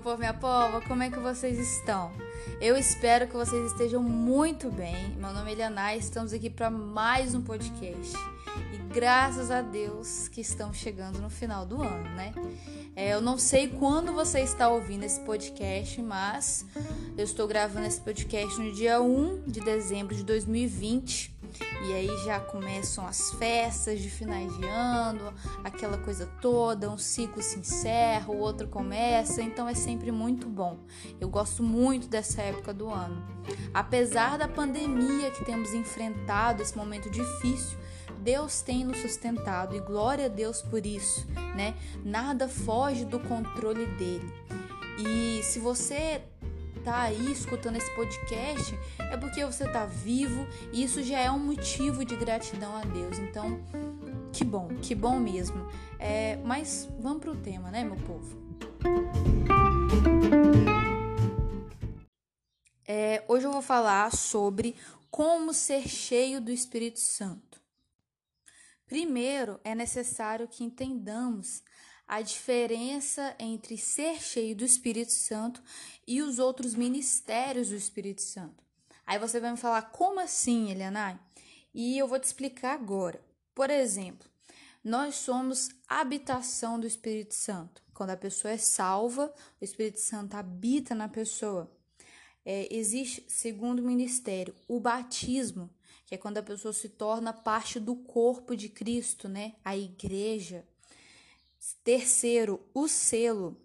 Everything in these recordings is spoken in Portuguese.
povo, minha pova, como é que vocês estão? Eu espero que vocês estejam muito bem. Meu nome é Eliana e estamos aqui para mais um podcast. E graças a Deus que estamos chegando no final do ano, né? É, eu não sei quando você está ouvindo esse podcast, mas eu estou gravando esse podcast no dia 1 de dezembro de 2020. E aí já começam as festas de finais de ano, aquela coisa toda, um ciclo se encerra, o outro começa, então é sempre muito bom. Eu gosto muito dessa época do ano. Apesar da pandemia que temos enfrentado, esse momento difícil, Deus tem nos sustentado e glória a Deus por isso, né? Nada foge do controle dele. E se você tá aí escutando esse podcast, é porque você tá vivo e isso já é um motivo de gratidão a Deus. Então, que bom, que bom mesmo. É, mas vamos pro tema, né, meu povo? É, hoje eu vou falar sobre como ser cheio do Espírito Santo. Primeiro, é necessário que entendamos a diferença entre ser cheio do Espírito Santo e os outros ministérios do Espírito Santo. Aí você vai me falar, como assim, Elianai? E eu vou te explicar agora. Por exemplo, nós somos habitação do Espírito Santo. Quando a pessoa é salva, o Espírito Santo habita na pessoa. É, existe, segundo o ministério, o batismo, que é quando a pessoa se torna parte do corpo de Cristo, né? A igreja. Terceiro, o selo,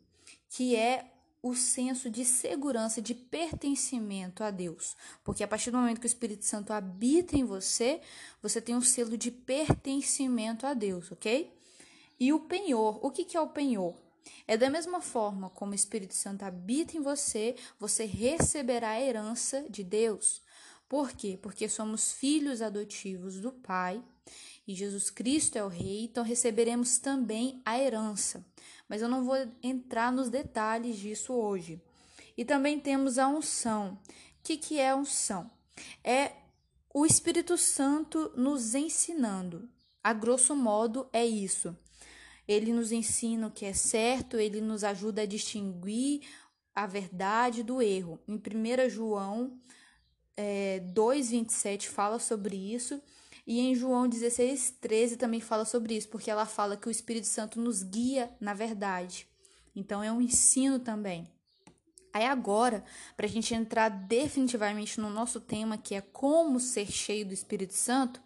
que é o senso de segurança, de pertencimento a Deus. Porque a partir do momento que o Espírito Santo habita em você, você tem um selo de pertencimento a Deus, ok? E o penhor, o que, que é o penhor? É da mesma forma como o Espírito Santo habita em você, você receberá a herança de Deus. Por quê? Porque somos filhos adotivos do Pai e Jesus Cristo é o Rei, então receberemos também a herança. Mas eu não vou entrar nos detalhes disso hoje. E também temos a unção. O que, que é unção? É o Espírito Santo nos ensinando. A grosso modo, é isso. Ele nos ensina o que é certo, ele nos ajuda a distinguir a verdade do erro. Em 1 João é, 2,27 fala sobre isso. E em João 16, 13 também fala sobre isso, porque ela fala que o Espírito Santo nos guia na verdade. Então é um ensino também. Aí agora, para a gente entrar definitivamente no nosso tema, que é como ser cheio do Espírito Santo,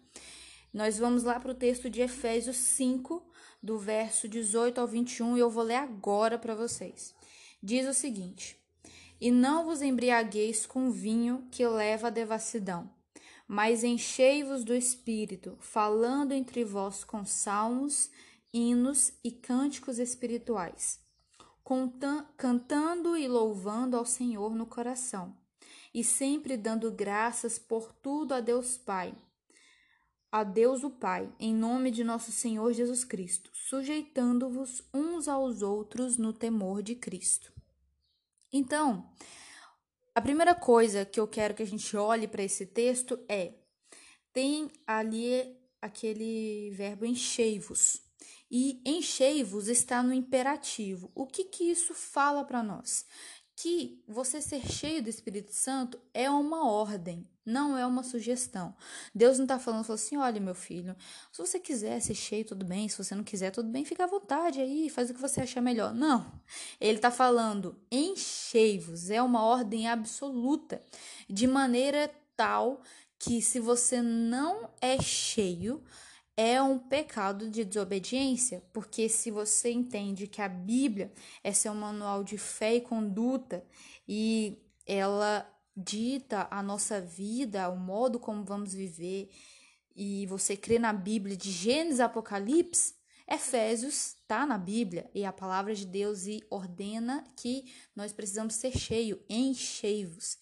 nós vamos lá para o texto de Efésios 5, do verso 18 ao 21, e eu vou ler agora para vocês. Diz o seguinte: E não vos embriagueis com vinho que leva à devassidão mas enchei-vos do Espírito, falando entre vós com salmos, hinos e cânticos espirituais, cantando e louvando ao Senhor no coração, e sempre dando graças por tudo a Deus Pai, a Deus o Pai, em nome de nosso Senhor Jesus Cristo, sujeitando-vos uns aos outros no temor de Cristo. Então, a primeira coisa que eu quero que a gente olhe para esse texto é: tem ali aquele verbo enchei-vos. E enchei-vos está no imperativo. O que que isso fala para nós? Que você ser cheio do Espírito Santo é uma ordem, não é uma sugestão. Deus não está falando, assim: olha, meu filho, se você quiser ser cheio, tudo bem. Se você não quiser, tudo bem, fica à vontade aí, faz o que você achar melhor. Não. Ele está falando: enchei-vos. É uma ordem absoluta, de maneira tal que se você não é cheio, é um pecado de desobediência, porque se você entende que a Bíblia é seu manual de fé e conduta e ela dita a nossa vida, o modo como vamos viver, e você crê na Bíblia de Gênesis Apocalipse, Efésios está na Bíblia e a palavra de Deus e ordena que nós precisamos ser cheio, enchei-vos.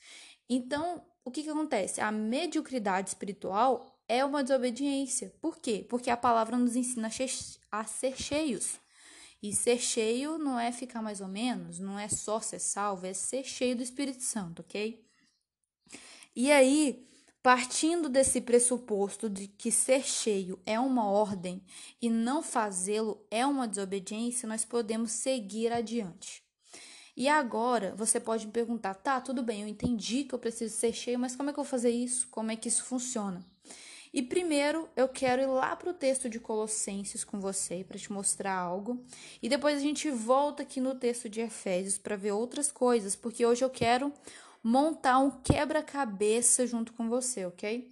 Então, o que, que acontece? A mediocridade espiritual é uma desobediência. Por quê? Porque a palavra nos ensina a ser cheios. E ser cheio não é ficar mais ou menos, não é só ser salvo, é ser cheio do Espírito Santo, ok? E aí, partindo desse pressuposto de que ser cheio é uma ordem e não fazê-lo é uma desobediência, nós podemos seguir adiante. E agora você pode me perguntar: tá, tudo bem, eu entendi que eu preciso ser cheio, mas como é que eu vou fazer isso? Como é que isso funciona? E primeiro eu quero ir lá para o texto de Colossenses com você para te mostrar algo. E depois a gente volta aqui no texto de Efésios para ver outras coisas, porque hoje eu quero montar um quebra-cabeça junto com você, ok?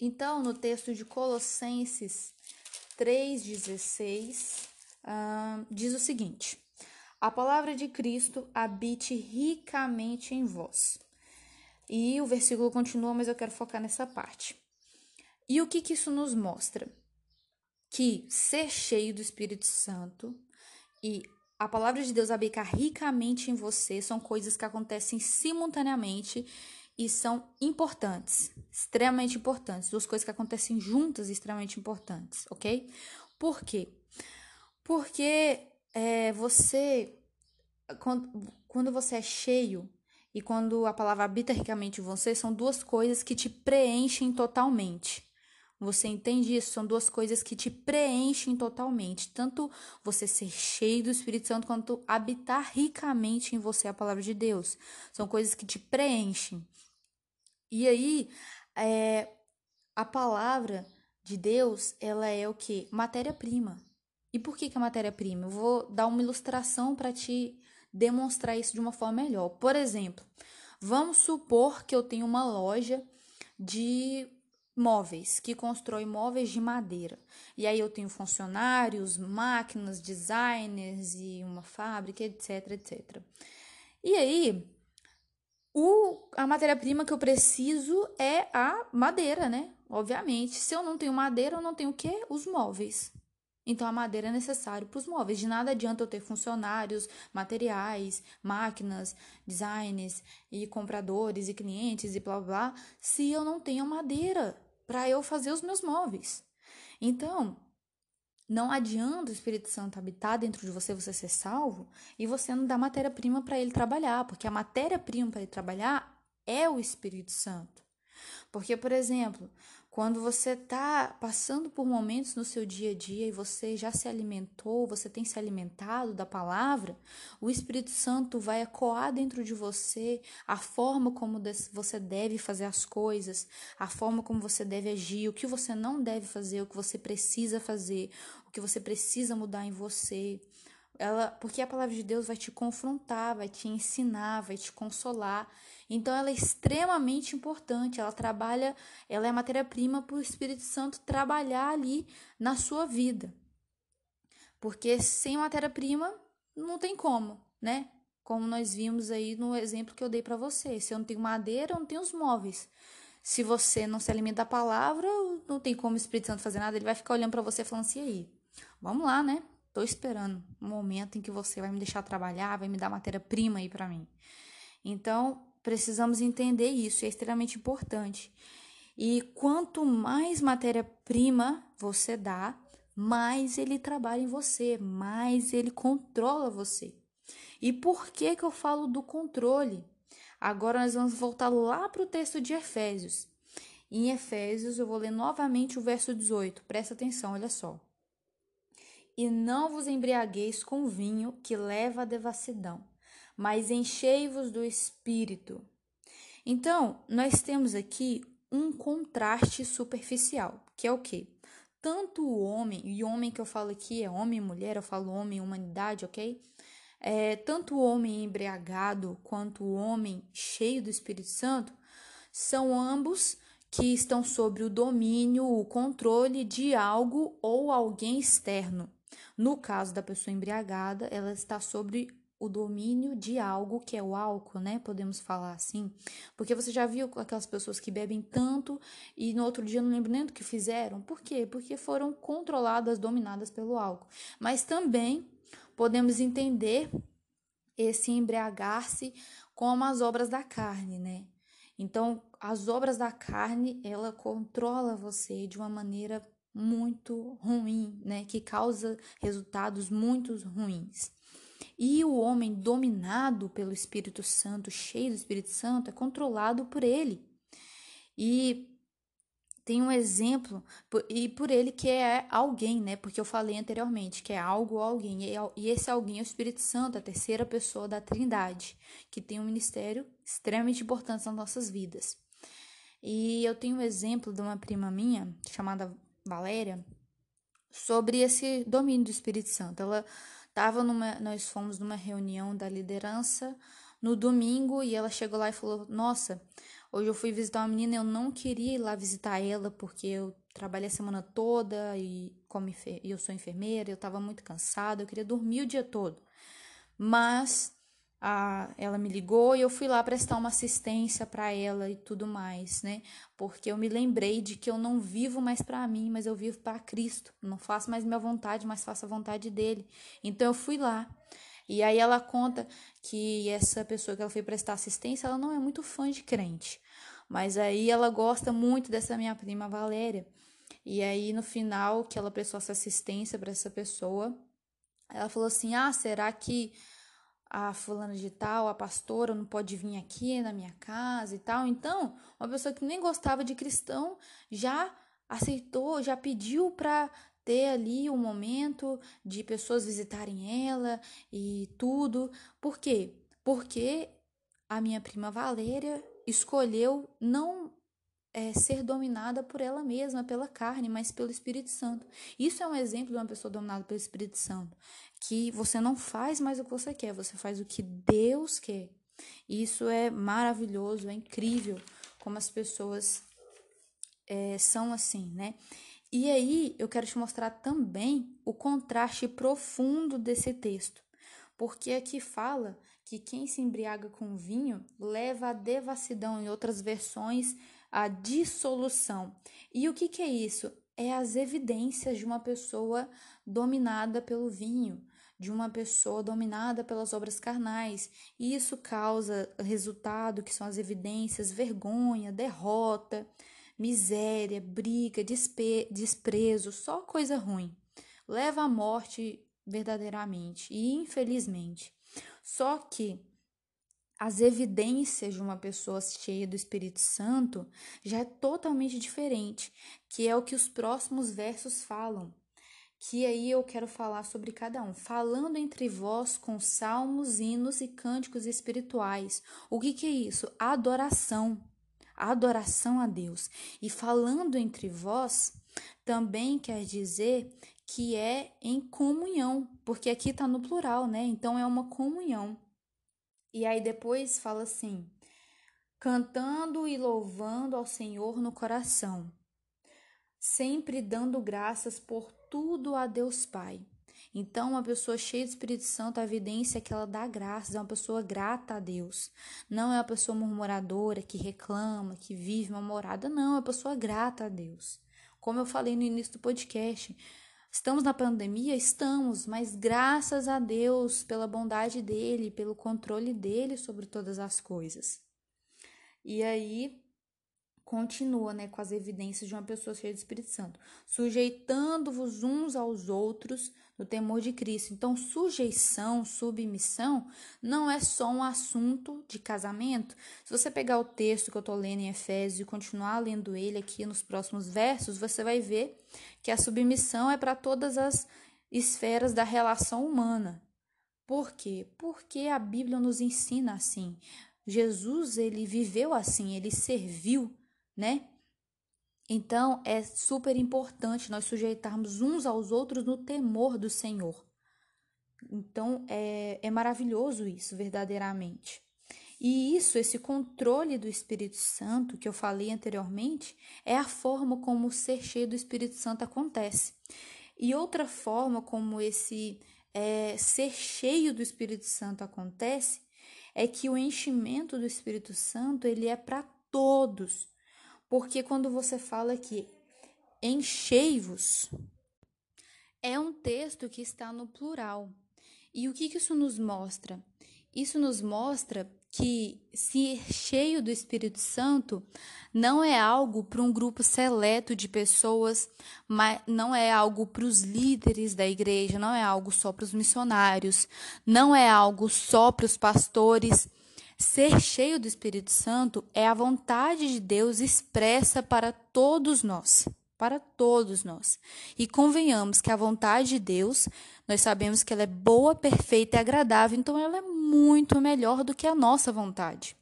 Então, no texto de Colossenses 3,16, uh, diz o seguinte: A palavra de Cristo habite ricamente em vós. E o versículo continua, mas eu quero focar nessa parte. E o que, que isso nos mostra? Que ser cheio do Espírito Santo e a palavra de Deus habitar ricamente em você são coisas que acontecem simultaneamente e são importantes, extremamente importantes. Duas coisas que acontecem juntas extremamente importantes, ok? Por quê? Porque é, você, quando, quando você é cheio e quando a palavra habita ricamente em você, são duas coisas que te preenchem totalmente. Você entende isso? São duas coisas que te preenchem totalmente. Tanto você ser cheio do Espírito Santo quanto habitar ricamente em você a palavra de Deus. São coisas que te preenchem. E aí, é, a palavra de Deus, ela é o que? Matéria-prima. E por que, que é matéria-prima? Eu vou dar uma ilustração para te demonstrar isso de uma forma melhor. Por exemplo, vamos supor que eu tenho uma loja de móveis, que constrói móveis de madeira. E aí eu tenho funcionários, máquinas, designers e uma fábrica, etc, etc. E aí, o, a matéria-prima que eu preciso é a madeira, né? Obviamente. Se eu não tenho madeira, eu não tenho o quê? Os móveis. Então a madeira é necessária para os móveis. De nada adianta eu ter funcionários, materiais, máquinas, designers e compradores e clientes e blá blá, se eu não tenho madeira para eu fazer os meus móveis. Então, não adianta o Espírito Santo habitar dentro de você, você ser salvo, e você não dar matéria-prima para ele trabalhar, porque a matéria-prima para ele trabalhar é o Espírito Santo. Porque, por exemplo, quando você está passando por momentos no seu dia a dia e você já se alimentou, você tem se alimentado da palavra, o Espírito Santo vai ecoar dentro de você a forma como você deve fazer as coisas, a forma como você deve agir, o que você não deve fazer, o que você precisa fazer, o que você precisa mudar em você. Ela, porque a palavra de Deus vai te confrontar, vai te ensinar, vai te consolar. Então ela é extremamente importante, ela trabalha, ela é matéria-prima para o Espírito Santo trabalhar ali na sua vida. Porque sem matéria-prima não tem como, né? Como nós vimos aí no exemplo que eu dei para você. Se eu não tenho madeira, eu não tenho os móveis. Se você não se alimenta da palavra, não tem como o Espírito Santo fazer nada, ele vai ficar olhando para você falando assim aí. Vamos lá, né? Tô esperando um momento em que você vai me deixar trabalhar, vai me dar matéria-prima aí para mim. Então, precisamos entender isso, é extremamente importante. E quanto mais matéria-prima você dá, mais ele trabalha em você, mais ele controla você. E por que que eu falo do controle? Agora nós vamos voltar lá para o texto de Efésios. Em Efésios, eu vou ler novamente o verso 18. Presta atenção, olha só. E não vos embriagueis com vinho que leva à devassidão, mas enchei-vos do espírito. Então, nós temos aqui um contraste superficial, que é o quê? Tanto o homem, e homem que eu falo aqui é homem e mulher, eu falo homem e humanidade, ok? É, tanto o homem embriagado quanto o homem cheio do Espírito Santo são ambos que estão sob o domínio, o controle de algo ou alguém externo. No caso da pessoa embriagada, ela está sobre o domínio de algo que é o álcool, né? Podemos falar assim. Porque você já viu aquelas pessoas que bebem tanto e no outro dia não lembro nem do que fizeram? Por quê? Porque foram controladas, dominadas pelo álcool. Mas também podemos entender esse embriagar-se como as obras da carne, né? Então, as obras da carne, ela controla você de uma maneira muito ruim, né? Que causa resultados muito ruins. E o homem dominado pelo Espírito Santo, cheio do Espírito Santo, é controlado por ele. E tem um exemplo, e por ele que é alguém, né? Porque eu falei anteriormente que é algo ou alguém, e esse alguém é o Espírito Santo, a terceira pessoa da Trindade, que tem um ministério extremamente importante nas nossas vidas. E eu tenho um exemplo de uma prima minha, chamada Valéria, sobre esse domínio do Espírito Santo. Ela estava numa, nós fomos numa reunião da liderança no domingo e ela chegou lá e falou: Nossa, hoje eu fui visitar uma menina, eu não queria ir lá visitar ela porque eu trabalhei a semana toda e como eu sou enfermeira, eu estava muito cansada, eu queria dormir o dia todo. Mas a, ela me ligou e eu fui lá prestar uma assistência para ela e tudo mais, né? Porque eu me lembrei de que eu não vivo mais para mim, mas eu vivo para Cristo. não faço mais minha vontade, mas faço a vontade dele. Então eu fui lá. E aí ela conta que essa pessoa que ela foi prestar assistência, ela não é muito fã de crente. Mas aí ela gosta muito dessa minha prima Valéria. E aí no final que ela prestou essa assistência para essa pessoa, ela falou assim: "Ah, será que a fulana de tal, a pastora, não pode vir aqui na minha casa e tal. Então, uma pessoa que nem gostava de cristão já aceitou, já pediu para ter ali um momento de pessoas visitarem ela e tudo. Por quê? Porque a minha prima Valéria escolheu não é, ser dominada por ela mesma, pela carne, mas pelo Espírito Santo. Isso é um exemplo de uma pessoa dominada pelo Espírito Santo que você não faz mais o que você quer, você faz o que Deus quer. Isso é maravilhoso, é incrível como as pessoas é, são assim, né? E aí eu quero te mostrar também o contraste profundo desse texto, porque aqui fala que quem se embriaga com vinho leva à devassidão, em outras versões, à dissolução. E o que, que é isso? É as evidências de uma pessoa dominada pelo vinho, de uma pessoa dominada pelas obras carnais, e isso causa resultado que são as evidências, vergonha, derrota, miséria, briga, desprezo, só coisa ruim. Leva à morte verdadeiramente e infelizmente. Só que as evidências de uma pessoa cheia do Espírito Santo já é totalmente diferente, que é o que os próximos versos falam que aí eu quero falar sobre cada um. Falando entre vós com salmos, hinos e cânticos espirituais. O que, que é isso? Adoração. Adoração a Deus. E falando entre vós também quer dizer que é em comunhão, porque aqui está no plural, né? Então é uma comunhão. E aí depois fala assim: cantando e louvando ao Senhor no coração, sempre dando graças por tudo a Deus Pai. Então, uma pessoa cheia do Espírito Santo, a evidência é que ela dá graças, é uma pessoa grata a Deus. Não é uma pessoa murmuradora que reclama, que vive uma morada, não, é uma pessoa grata a Deus. Como eu falei no início do podcast, estamos na pandemia? Estamos, mas graças a Deus pela bondade dele, pelo controle dele sobre todas as coisas. E aí, continua né, com as evidências de uma pessoa cheia do Espírito Santo, sujeitando-vos uns aos outros no temor de Cristo. Então, sujeição, submissão, não é só um assunto de casamento. Se você pegar o texto que eu estou lendo em Efésios e continuar lendo ele aqui nos próximos versos, você vai ver que a submissão é para todas as esferas da relação humana. Por quê? Porque a Bíblia nos ensina assim. Jesus, ele viveu assim, ele serviu né? Então é super importante nós sujeitarmos uns aos outros no temor do Senhor. Então é, é maravilhoso isso, verdadeiramente. E isso, esse controle do Espírito Santo que eu falei anteriormente, é a forma como o ser cheio do Espírito Santo acontece. E outra forma como esse é, ser cheio do Espírito Santo acontece é que o enchimento do Espírito Santo ele é para todos. Porque quando você fala que enchei-vos, é um texto que está no plural. E o que, que isso nos mostra? Isso nos mostra que ser cheio do Espírito Santo não é algo para um grupo seleto de pessoas, mas não é algo para os líderes da igreja, não é algo só para os missionários, não é algo só para os pastores Ser cheio do Espírito Santo é a vontade de Deus expressa para todos nós, para todos nós. E convenhamos que a vontade de Deus, nós sabemos que ela é boa, perfeita e agradável, então ela é muito melhor do que a nossa vontade.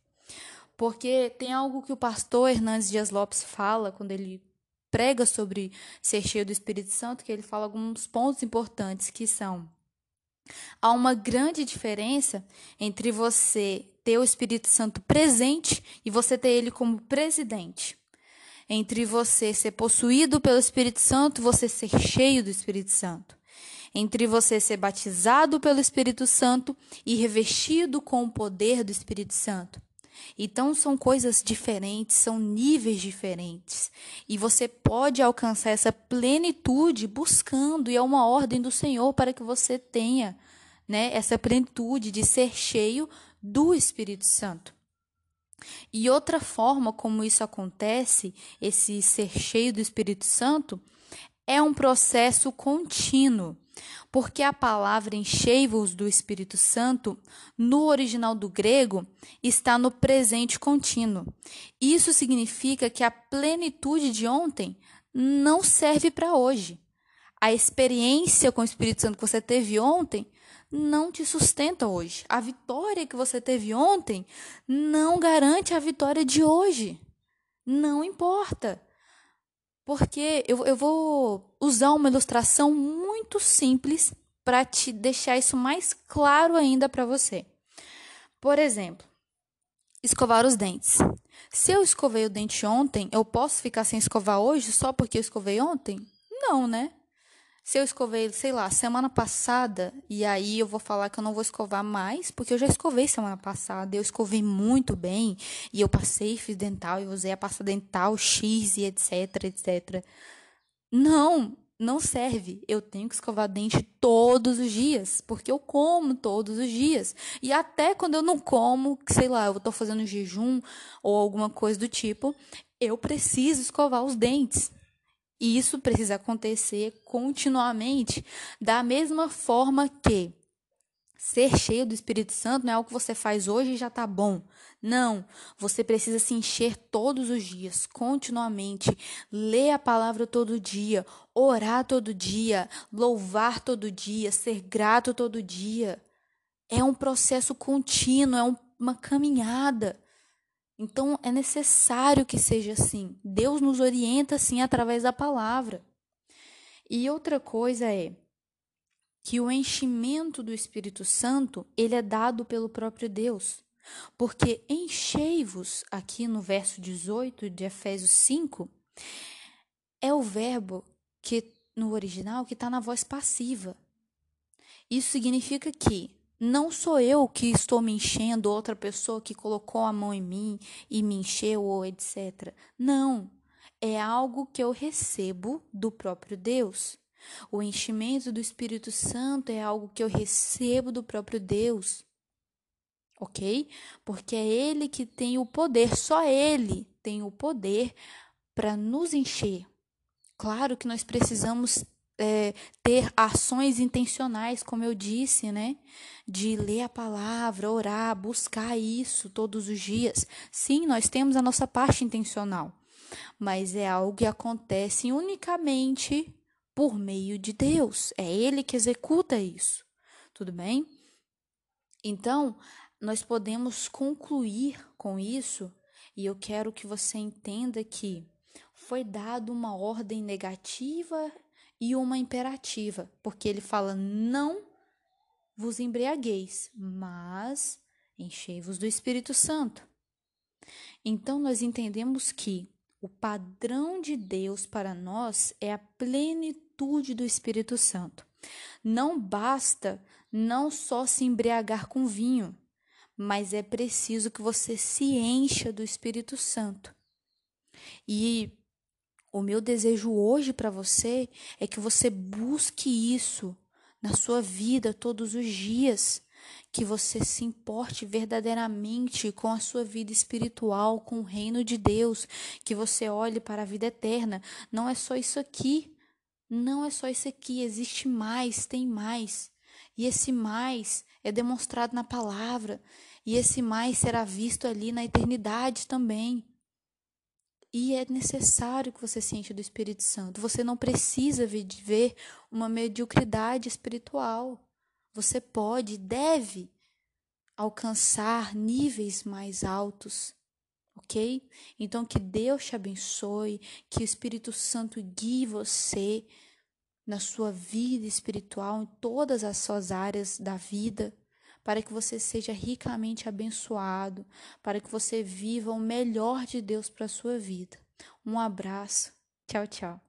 Porque tem algo que o pastor Hernandes Dias Lopes fala quando ele prega sobre ser cheio do Espírito Santo, que ele fala alguns pontos importantes que são há uma grande diferença entre você ter o Espírito Santo presente e você ter ele como presidente. Entre você ser possuído pelo Espírito Santo você ser cheio do Espírito Santo. Entre você ser batizado pelo Espírito Santo e revestido com o poder do Espírito Santo. Então são coisas diferentes, são níveis diferentes. E você pode alcançar essa plenitude buscando, e é uma ordem do Senhor para que você tenha né, essa plenitude de ser cheio do Espírito Santo. E outra forma como isso acontece, esse ser cheio do Espírito Santo, é um processo contínuo. Porque a palavra enchei-vos do Espírito Santo, no original do grego, está no presente contínuo. Isso significa que a plenitude de ontem não serve para hoje. A experiência com o Espírito Santo que você teve ontem não te sustenta hoje. A vitória que você teve ontem não garante a vitória de hoje. Não importa. Porque eu, eu vou usar uma ilustração muito simples para te deixar isso mais claro ainda para você. Por exemplo, escovar os dentes. Se eu escovei o dente ontem, eu posso ficar sem escovar hoje só porque eu escovei ontem? Não, né? Se eu escovei, sei lá, semana passada, e aí eu vou falar que eu não vou escovar mais, porque eu já escovei semana passada, eu escovei muito bem, e eu passei fiz dental, e usei a pasta dental X e etc, etc. Não, não serve. Eu tenho que escovar dente todos os dias, porque eu como todos os dias. E até quando eu não como, sei lá, eu tô fazendo jejum ou alguma coisa do tipo, eu preciso escovar os dentes. E isso precisa acontecer continuamente, da mesma forma que ser cheio do Espírito Santo não é algo que você faz hoje e já está bom. Não, você precisa se encher todos os dias, continuamente, ler a palavra todo dia, orar todo dia, louvar todo dia, ser grato todo dia. É um processo contínuo, é uma caminhada. Então é necessário que seja assim. Deus nos orienta assim através da palavra. E outra coisa é que o enchimento do Espírito Santo, ele é dado pelo próprio Deus. Porque enchei-vos, aqui no verso 18 de Efésios 5, é o verbo que no original que está na voz passiva. Isso significa que não sou eu que estou me enchendo, outra pessoa que colocou a mão em mim e me encheu, ou etc. Não. É algo que eu recebo do próprio Deus. O enchimento do Espírito Santo é algo que eu recebo do próprio Deus. Ok? Porque é Ele que tem o poder, só Ele tem o poder para nos encher. Claro que nós precisamos é, ter ações intencionais, como eu disse, né? De ler a palavra, orar, buscar isso todos os dias. Sim, nós temos a nossa parte intencional, mas é algo que acontece unicamente por meio de Deus. É Ele que executa isso. Tudo bem? Então, nós podemos concluir com isso, e eu quero que você entenda que foi dado uma ordem negativa e uma imperativa, porque ele fala: não vos embriagueis, mas enchei-vos do Espírito Santo. Então nós entendemos que o padrão de Deus para nós é a plenitude do Espírito Santo. Não basta não só se embriagar com vinho, mas é preciso que você se encha do Espírito Santo. E o meu desejo hoje para você é que você busque isso na sua vida todos os dias, que você se importe verdadeiramente com a sua vida espiritual, com o reino de Deus, que você olhe para a vida eterna. Não é só isso aqui. Não é só isso aqui, existe mais, tem mais. E esse mais é demonstrado na palavra. E esse mais será visto ali na eternidade também. E é necessário que você se encha do Espírito Santo. Você não precisa viver uma mediocridade espiritual. Você pode, deve alcançar níveis mais altos, ok? Então, que Deus te abençoe, que o Espírito Santo guie você na sua vida espiritual, em todas as suas áreas da vida, para que você seja ricamente abençoado, para que você viva o melhor de Deus para a sua vida. Um abraço. Tchau, tchau.